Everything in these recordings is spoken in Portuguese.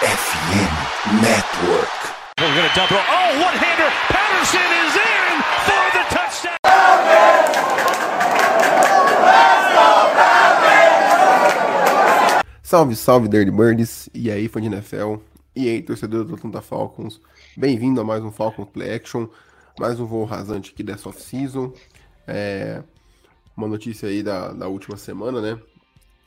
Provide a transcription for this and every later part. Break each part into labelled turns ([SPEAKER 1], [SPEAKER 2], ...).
[SPEAKER 1] FM Network.
[SPEAKER 2] We're going to double. Oh, one hander. Patterson is in for the touchdown.
[SPEAKER 3] Salve, salve, Dirty Birds, e aí, fã de NFL, e aí, torcedor do Atlanta Falcons, bem-vindo a mais um Falcons Play Action, mais um voo rasante aqui dessa off-season, é, uma notícia aí da, da última semana, né,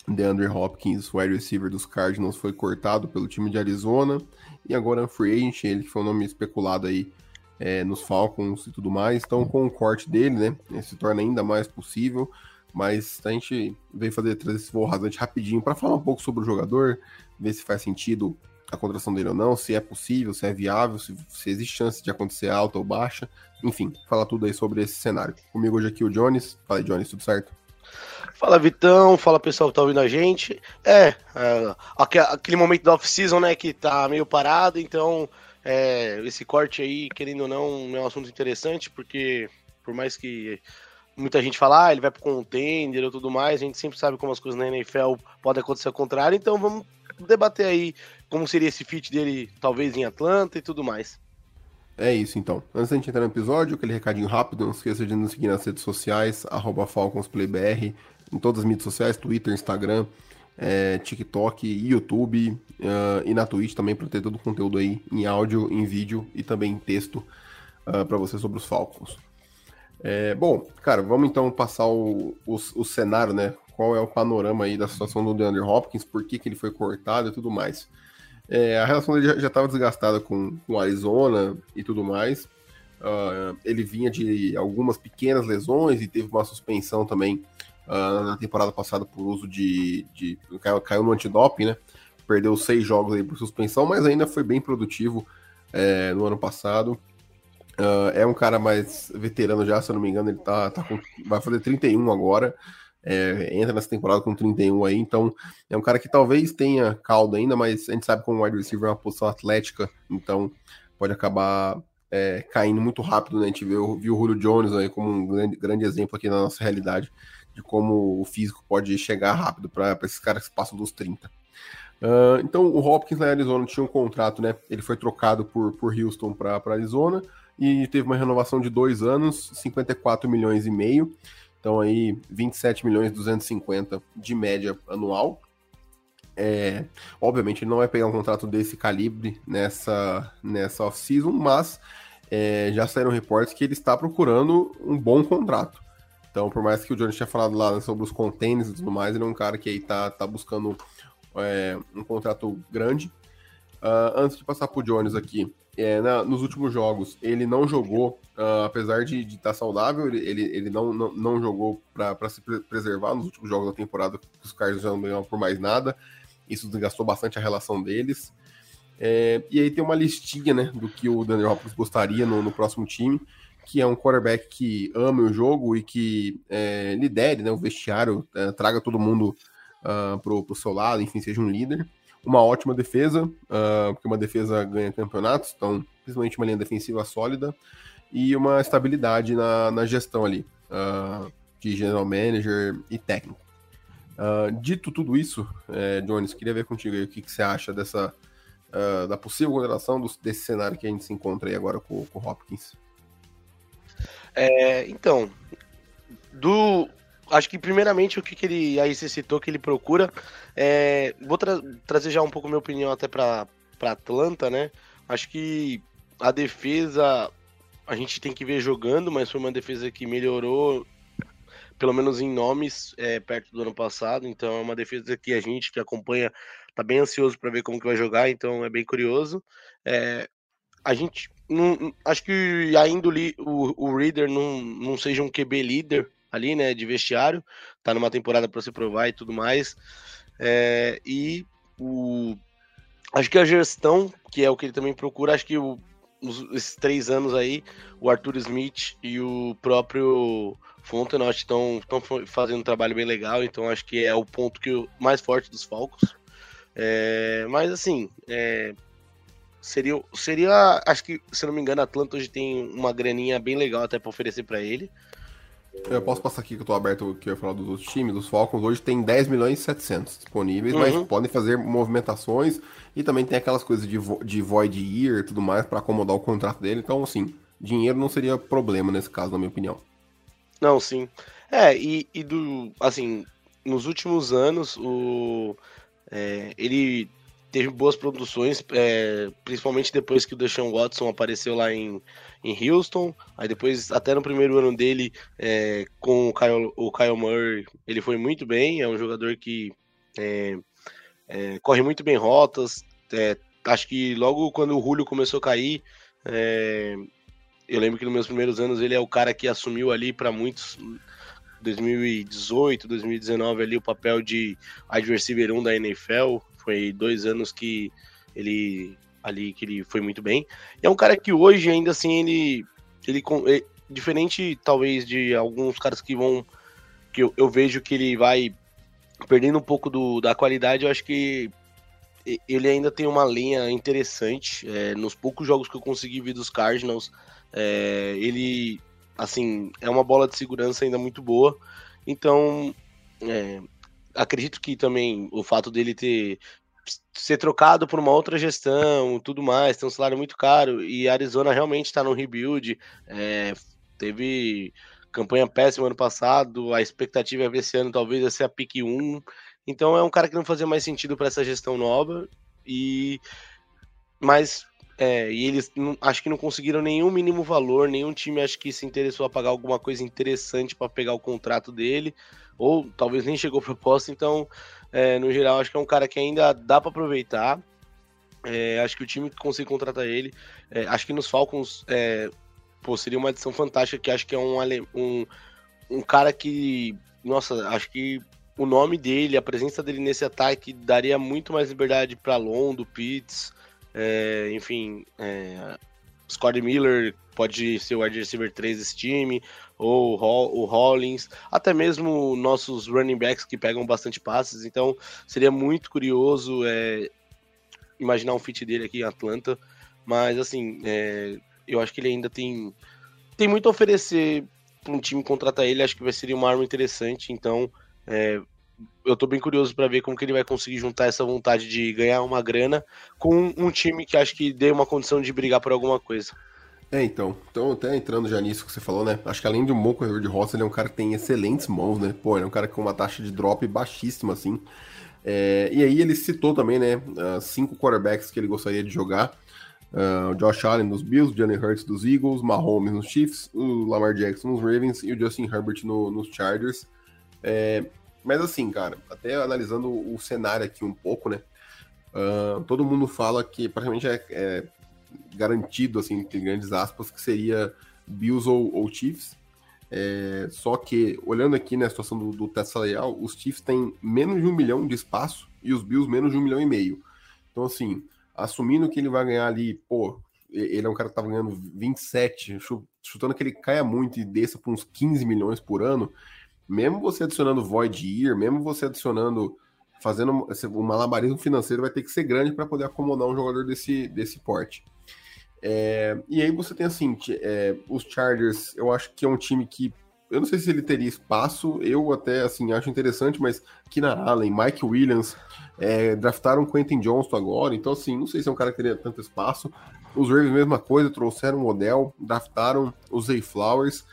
[SPEAKER 3] DeAndre Hopkins, wide receiver dos Cardinals, foi cortado pelo time de Arizona, e agora é free agent, ele que foi um nome especulado aí é, nos Falcons e tudo mais, então com o corte dele, né, ele se torna ainda mais possível, mas a gente veio fazer trazer esse voo rasante rapidinho para falar um pouco sobre o jogador, ver se faz sentido a contratação dele ou não, se é possível, se é viável, se, se existe chance de acontecer alta ou baixa, enfim, falar tudo aí sobre esse cenário. Comigo hoje aqui o Jones. Fala aí, Jones, tudo certo?
[SPEAKER 4] Fala Vitão, fala pessoal que tá ouvindo a gente. É, é aquele momento da off-season, né, que tá meio parado, então é, esse corte aí, querendo ou não, é um assunto interessante, porque por mais que muita gente fala, ah, ele vai pro contender ou tudo mais, a gente sempre sabe como as coisas na NFL podem acontecer ao contrário, então vamos debater aí como seria esse fit dele, talvez em Atlanta e tudo mais.
[SPEAKER 3] É isso então. Antes da gente entrar no episódio, aquele recadinho rápido, não esqueça de nos seguir nas redes sociais, FalconsPlayBR, em todas as mídias sociais, Twitter, Instagram, é, TikTok, YouTube uh, e na Twitch também para ter todo o conteúdo aí em áudio, em vídeo e também em texto uh, ah, para você sobre os Falcons. É, bom, cara, vamos então passar o, o, o, cenário, né? Qual é o panorama aí da situação do DeAndre Hopkins, por que, que ele foi cortado e tudo mais. É, a relação dele já estava desgastada com, com Arizona e tudo mais. Uh, ele vinha de algumas pequenas lesões e teve uma suspensão também uh, na temporada passada por uso de. de caiu, caiu, no antidoping, né? Perdeu seis jogos aí por suspensão, mas ainda foi bem produtivo é, no ano passado. Uh, é um cara mais veterano já, se eu não me engano, ele tá, tá com, vai fazer 31 agora. É, entra nessa temporada com 31 aí, então é um cara que talvez tenha caldo ainda, mas a gente sabe como o wide receiver é uma posição atlética, então pode acabar é, caindo muito rápido, né? A gente viu, viu o Julio Jones aí como um grande, grande exemplo aqui na nossa realidade de como o físico pode chegar rápido para esses caras que passam dos 30. Uh, então o Hopkins na Arizona tinha um contrato, né? Ele foi trocado por, por Houston para Arizona e teve uma renovação de dois anos, 54 milhões e meio. Então aí 27 milhões e 250 de média anual. É, obviamente ele não vai pegar um contrato desse calibre nessa, nessa off-season, mas é, já saíram reportes que ele está procurando um bom contrato. Então, por mais que o Johnny tinha falado lá sobre os contêineres e tudo mais, ele é um cara que aí tá, tá buscando é, um contrato grande. Uh, antes de passar pro Jones aqui, é, na, nos últimos jogos, ele não jogou, uh, apesar de estar tá saudável, ele, ele, ele não, não, não jogou para se preservar nos últimos jogos da temporada, os caras já não ganhavam por mais nada. Isso desgastou bastante a relação deles. É, e aí tem uma listinha né, do que o Daniel Hopkins gostaria no, no, próximo time, que é um quarterback que ama o jogo e que é, lidere né, o vestiário, é, traga todo mundo uh, pro, pro seu lado, enfim, seja um líder uma ótima defesa, uh, porque uma defesa ganha campeonatos, então, principalmente uma linha defensiva sólida, e uma estabilidade na, na gestão ali, uh, de general manager e técnico. Uh, dito tudo isso, é, Jones, queria ver contigo aí o que, que você acha dessa da possível contratação desse cenário que a gente se encontra aí agora com, com o Hopkins.
[SPEAKER 4] É, então, do acho que primeiramente o que, que ele aí você citou que ele procura é, vou tra trazer já um pouco minha opinião até para Atlanta, né? Acho que a defesa a gente tem que ver jogando, mas foi uma defesa que melhorou pelo menos em nomes é, perto do ano passado. Então é uma defesa que a gente que acompanha tá bem ansioso para ver como que vai jogar. Então é bem curioso. É, a gente não, acho que ainda o, o Reader não, não seja um QB líder ali, né, de vestiário, tá numa temporada para se provar e tudo mais. É, e o acho que a gestão, que é o que ele também procura, acho que o, os, esses três anos aí, o Arthur Smith e o próprio Fontenot estão fazendo um trabalho bem legal, então acho que é o ponto que mais forte dos Falcons. É, mas assim, é, seria, seria, acho que, se não me engano, a Atlanta hoje tem uma graninha bem legal até para oferecer para ele.
[SPEAKER 3] Eu posso passar aqui que eu tô aberto que eu ia falar dos outros times, dos Falcons. Hoje tem 10 milhões e 700 disponíveis, uhum. mas podem fazer movimentações e também tem aquelas coisas de, vo de void year e tudo mais para acomodar o contrato dele. Então, assim, dinheiro não seria problema nesse caso, na minha opinião.
[SPEAKER 4] Não, sim. É, e, e do. Assim, nos últimos anos, o. É, ele teve boas produções, é, principalmente depois que o Deshaun Watson apareceu lá em, em Houston. Aí depois, até no primeiro ano dele, é, com o Kyle, o Kyle Murray, ele foi muito bem. É um jogador que é, é corre muito bem rotas. É, acho que logo quando o Julio começou a cair, é, eu lembro que nos meus primeiros anos ele é o cara que assumiu ali para muitos 2018, 2019 ali o papel de receiver 1 da NFL, foi dois anos que ele ali que ele foi muito bem. E é um cara que hoje ainda assim ele ele é, diferente talvez de alguns caras que vão que eu, eu vejo que ele vai perdendo um pouco do, da qualidade, eu acho que ele ainda tem uma linha interessante. É, nos poucos jogos que eu consegui ver dos Cardinals, é, ele assim é uma bola de segurança ainda muito boa. Então, é, acredito que também o fato dele ter ser trocado por uma outra gestão, tudo mais, tem um salário muito caro e Arizona realmente está no rebuild. É, teve campanha péssima ano passado, a expectativa é ver esse ano talvez ser a pick 1. Então é um cara que não fazia mais sentido para essa gestão nova e mas é, e eles não, acho que não conseguiram nenhum mínimo valor, nenhum time acho que se interessou a pagar alguma coisa interessante para pegar o contrato dele, ou talvez nem chegou proposta, então, é, no geral, acho que é um cara que ainda dá para aproveitar. É, acho que o time que consegue contratar ele, é, acho que nos Falcons é, pô, seria uma adição fantástica, que acho que é um, um, um cara que, nossa, acho que o nome dele, a presença dele nesse ataque daria muito mais liberdade para Londo, Pitts, é, enfim, é, Scottie Miller pode ser o wide receiver 3 desse time, ou o Hollins, até mesmo nossos running backs que pegam bastante passes. Então seria muito curioso é, imaginar um fit dele aqui em Atlanta. Mas assim, é, eu acho que ele ainda tem, tem muito a oferecer para um time contratar ele. Acho que vai ser uma arma interessante. Então é, eu tô bem curioso para ver como que ele vai conseguir juntar essa vontade de ganhar uma grana com um time que acho que dê uma condição de brigar por alguma coisa.
[SPEAKER 3] É, então. Então, até entrando já nisso que você falou, né? Acho que além de um bom corredor de roça, ele é um cara que tem excelentes mãos, né? Pô, ele é um cara com uma taxa de drop baixíssima, assim. É, e aí ele citou também, né? Cinco quarterbacks que ele gostaria de jogar. Uh, Josh Allen nos Bills, Johnny Hurts dos Eagles, Mahomes nos Chiefs, o Lamar Jackson nos Ravens e o Justin Herbert no, nos Chargers. É, mas assim, cara, até analisando o cenário aqui um pouco, né? Uh, todo mundo fala que praticamente é, é, garantido, assim, entre grandes aspas, que seria Bills ou, ou Chiefs. É, só que, olhando aqui na situação do, do Leal, os Chiefs têm menos de um milhão de espaço e os Bills menos de um milhão e meio. Então, assim, assumindo que ele vai ganhar ali, pô, ele é um cara que tava ganhando 27, chutando que ele caia muito e desça para uns 15 milhões por ano, mesmo você adicionando Void Year, mesmo você adicionando, fazendo um malabarismo financeiro, vai ter que ser grande para poder acomodar um jogador desse, desse porte. É, e aí você tem assim, é, os Chargers, eu acho que é um time que eu não sei se ele teria espaço, eu até assim acho interessante, mas Kina Allen, Mike Williams, é, draftaram Quentin Johnston agora, então assim, não sei se é um cara que teria tanto espaço. Os Ravens, mesma coisa, trouxeram o Odell, draftaram os Zay Flowers.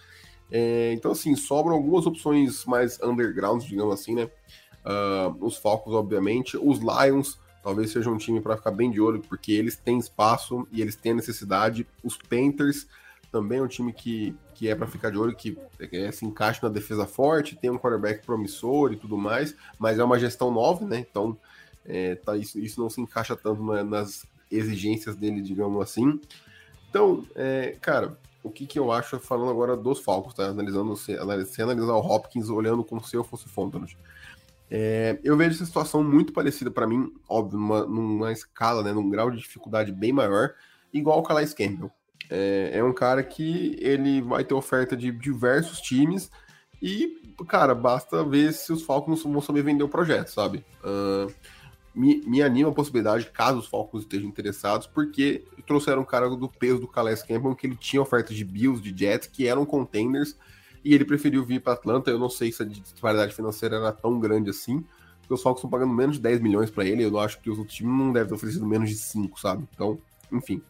[SPEAKER 3] É, então, assim, sobram algumas opções mais underground, digamos assim, né? Uh, os Falcons, obviamente. Os Lions, talvez seja um time para ficar bem de olho, porque eles têm espaço e eles têm necessidade. Os Panthers também é um time que, que é para ficar de olho, que é, se encaixa na defesa forte, tem um quarterback promissor e tudo mais, mas é uma gestão nova, né? Então, é, tá, isso, isso não se encaixa tanto na, nas exigências dele, digamos assim. Então, é, cara, o que, que eu acho, falando agora dos Falcons, tá? Analisando, se, se analisar o Hopkins olhando como se eu fosse Fontenot. É, eu vejo essa situação muito parecida para mim, óbvio, numa, numa, escala, né, num grau de dificuldade bem maior, igual o Calais Campbell. É, é, um cara que ele vai ter oferta de diversos times e, cara, basta ver se os Falcons vão saber vender o projeto, sabe? Uh, me, me anima a possibilidade, caso os Falcons estejam interessados, porque trouxeram um cara do peso do Calais Campbell, que ele tinha ofertas de Bills, de Jets, que eram contenders, e ele preferiu vir para Atlanta. Eu não sei se a disparidade financeira era tão grande assim, porque os Falcons estão pagando menos de 10 milhões para ele. Eu acho que os outros times não devem ter oferecido menos de 5, sabe? Então, enfim.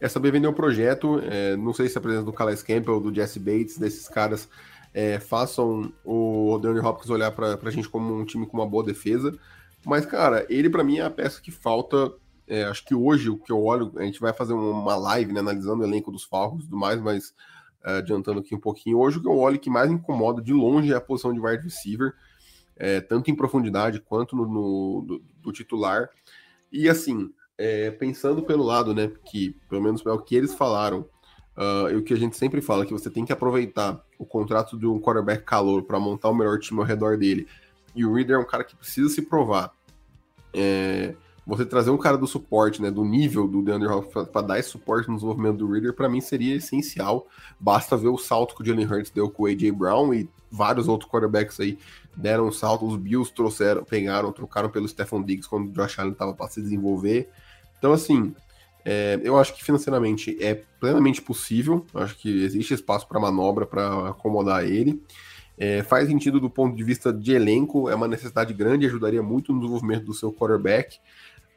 [SPEAKER 3] Essa B vendeu um projeto, é, não sei se a presença do Calais Campbell, do Jesse Bates, desses caras é, façam o DeAndre Hopkins olhar para a gente como um time com uma boa defesa. Mas, cara, ele para mim é a peça que falta. É, acho que hoje o que eu olho, a gente vai fazer uma live né, analisando o elenco dos Falcons e tudo mais, mas é, adiantando aqui um pouquinho. Hoje o que eu olho que mais incomoda de longe é a posição de wide receiver, é, tanto em profundidade quanto no, no do, do titular. E assim, é, pensando pelo lado, né, que pelo menos é o que eles falaram, uh, e o que a gente sempre fala, que você tem que aproveitar o contrato de um quarterback calor para montar o melhor time ao redor dele. E o Reader é um cara que precisa se provar. É, você trazer um cara do suporte, né, do nível do DeAndre Hopkins para dar esse suporte no desenvolvimento do Reader, para mim seria essencial. Basta ver o salto que o Jalen Hurts deu com o AJ Brown e vários outros quarterbacks aí deram um salto. Os Bills trouxeram, pegaram, trocaram pelo Stephon Diggs quando o Josh Allen estava para se desenvolver. Então, assim, é, eu acho que financeiramente é plenamente possível. Acho que existe espaço para manobra para acomodar ele. É, faz sentido do ponto de vista de elenco, é uma necessidade grande, ajudaria muito no desenvolvimento do seu quarterback.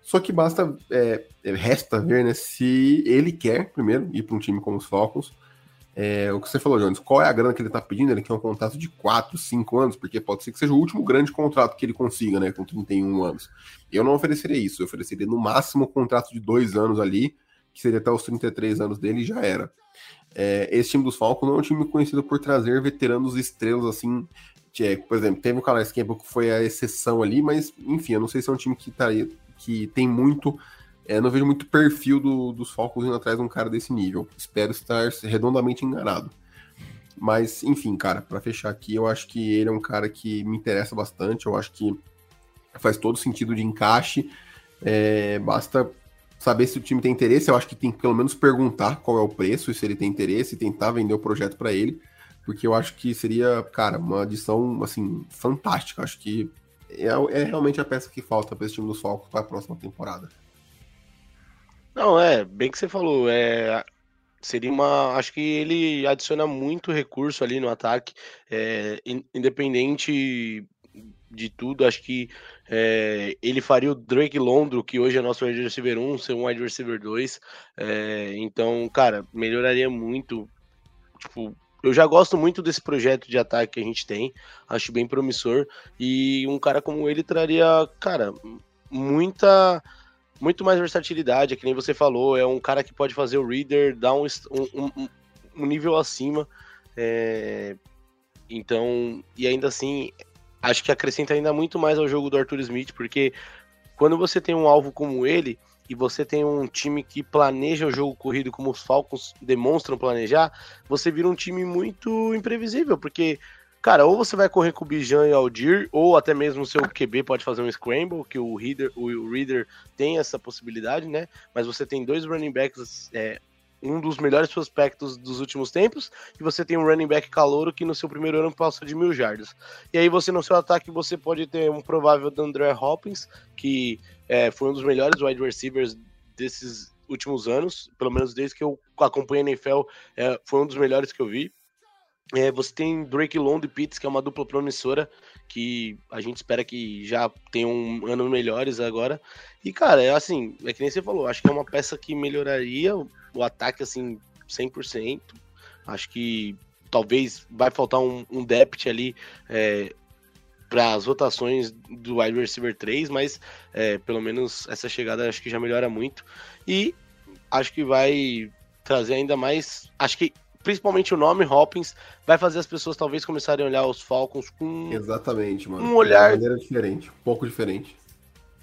[SPEAKER 3] Só que basta, é, resta ver né, se ele quer, primeiro, ir para um time como os Falcons, é, o que você falou, Jones, qual é a grana que ele está pedindo? Ele quer um contrato de 4, 5 anos, porque pode ser que seja o último grande contrato que ele consiga, né, com 31 anos. Eu não ofereceria isso, eu ofereceria no máximo um contrato de 2 anos ali, que seria até os 33 anos dele e já era. É, esse time dos Falcons não é um time conhecido por trazer veteranos estrelas assim. É, por exemplo, teve o Calais Campbell que foi a exceção ali, mas enfim, eu não sei se é um time que, tá, que tem muito é, não vejo muito perfil do, dos Falcons indo atrás de um cara desse nível. Espero estar redondamente enganado. Mas, enfim, cara, para fechar aqui, eu acho que ele é um cara que me interessa bastante. Eu acho que faz todo sentido de encaixe. É, basta saber se o time tem interesse. Eu acho que tem que pelo menos perguntar qual é o preço e se ele tem interesse e tentar vender o projeto para ele. Porque eu acho que seria, cara, uma adição assim, fantástica. Acho que é, é realmente a peça que falta para esse time dos Falcons para a próxima temporada.
[SPEAKER 4] Não, é, bem que você falou, é, seria uma. Acho que ele adiciona muito recurso ali no ataque, é, independente de tudo, acho que é, ele faria o Drake Londro, que hoje é nosso wide receiver 1, ser um wide receiver 2. É, então, cara, melhoraria muito. Tipo, eu já gosto muito desse projeto de ataque que a gente tem, acho bem promissor. E um cara como ele traria, cara, muita muito mais versatilidade, é que nem você falou, é um cara que pode fazer o reader dar um, um, um nível acima. É... Então, e ainda assim, acho que acrescenta ainda muito mais ao jogo do Arthur Smith, porque quando você tem um alvo como ele e você tem um time que planeja o jogo corrido como os Falcons demonstram planejar, você vira um time muito imprevisível, porque Cara, ou você vai correr com o Bijan e Aldir, ou até mesmo o seu QB pode fazer um scramble, que o Reader, o Reader tem essa possibilidade, né? Mas você tem dois running backs, é, um dos melhores prospectos dos últimos tempos, e você tem um running back calouro que no seu primeiro ano passa de mil jardas. E aí você no seu ataque você pode ter um provável André Hopkins, que é, foi um dos melhores wide receivers desses últimos anos, pelo menos desde que eu acompanho a NFL, é, foi um dos melhores que eu vi. É, você tem Drake London e Pitts, que é uma dupla promissora, que a gente espera que já tenham um ano melhores agora. E, cara, é assim, é que nem você falou, acho que é uma peça que melhoraria o, o ataque, assim, 100%. Acho que talvez vai faltar um, um depth ali é, para as rotações do wide receiver 3, mas é, pelo menos essa chegada acho que já melhora muito. E acho que vai trazer ainda mais. Acho que principalmente o nome Hopkins, vai fazer as pessoas talvez começarem a olhar os Falcons com
[SPEAKER 3] Exatamente, mano.
[SPEAKER 4] um olhar
[SPEAKER 3] de maneira diferente, um pouco diferente.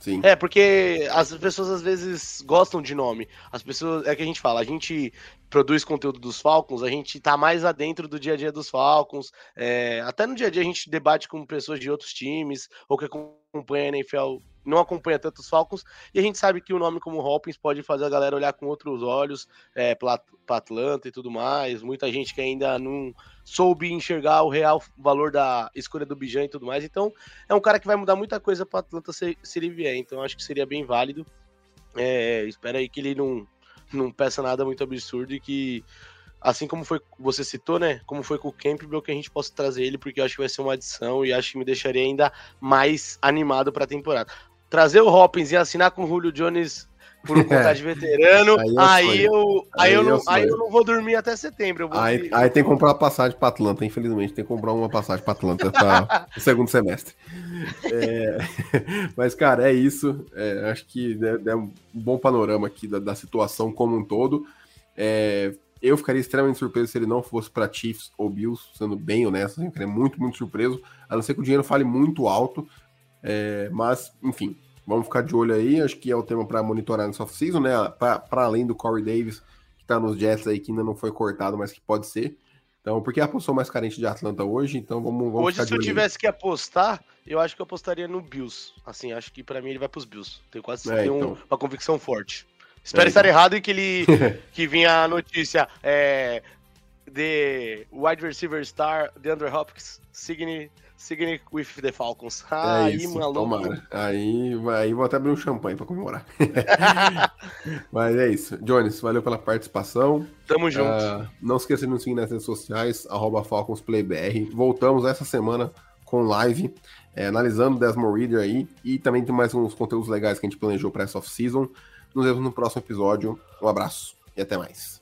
[SPEAKER 3] Sim.
[SPEAKER 4] É, porque as pessoas às vezes gostam de nome. As pessoas, é que a gente fala, a gente produz conteúdo dos Falcons, a gente tá mais adentro do dia a dia dos Falcons. É, até no dia a dia a gente debate com pessoas de outros times, ou que acompanha a NFL não acompanha tantos Falcons, e a gente sabe que o nome como Hopkins pode fazer a galera olhar com outros olhos é, para Atlanta e tudo mais. Muita gente que ainda não soube enxergar o real valor da escolha do Bijan e tudo mais. Então, é um cara que vai mudar muita coisa para Atlanta se, se, ele vier. Então, acho que seria bem válido. É, espero aí que ele não, não peça nada muito absurdo e que assim como foi você citou, né? Como foi com o Campbell, que a gente possa trazer ele, porque eu acho que vai ser uma adição e acho que me deixaria ainda mais animado para a temporada. Trazer o Hopkins e assinar com o Julio Jones por um contrato de veterano, aí, aí eu, aí, eu, não, aí eu não vou dormir até setembro.
[SPEAKER 3] aí, aí tem que comprar passagem para Atlanta, infelizmente, tem que comprar uma passagem para Atlanta para o segundo semestre. É, mas, cara, é isso. É, acho que é, é, um bom panorama aqui da, da situação como um todo. É, eu ficaria extremamente surpreso se ele não fosse para Chiefs ou Bills, sendo bem honesto. Eu ficaria muito, muito surpreso, a não ser que o dinheiro fale muito alto. É, mas, enfim, vamos ficar de olho aí. Acho que é o tema para monitorar no off-season, né? Para além do Corey Davis, que está nos Jets aí, que ainda não foi cortado, mas que pode ser. Então, porque é a posição mais carente de Atlanta hoje, então vamos, vamos
[SPEAKER 4] Hoje, se eu tivesse que apostar, eu acho que eu apostaria no Bills. Assim, acho que para mim ele vai para os Bills. Tenho quase é, então. uma convicção forte. Espero é, estar então. errado e que ele que vinha a notícia é, de wide receiver star DeAndre Hopkins signing signing with the Falcons.
[SPEAKER 3] Ah, é aí, maluco. Tomara. Aí, aí vou até abrir um champanhe para comemorar. Mas é isso. Jones, valeu pela participação.
[SPEAKER 4] Tamo junto. Uh,
[SPEAKER 3] não esqueça de nos seguir nas redes sociais, arroba FalconsPlayBR. Voltamos essa semana com live, é, analisando o Desmond Reader aí, e também tem mais uns conteúdos legais que a gente planejou para essa off-season. Nos vemos no próximo episódio. Um abraço e até mais.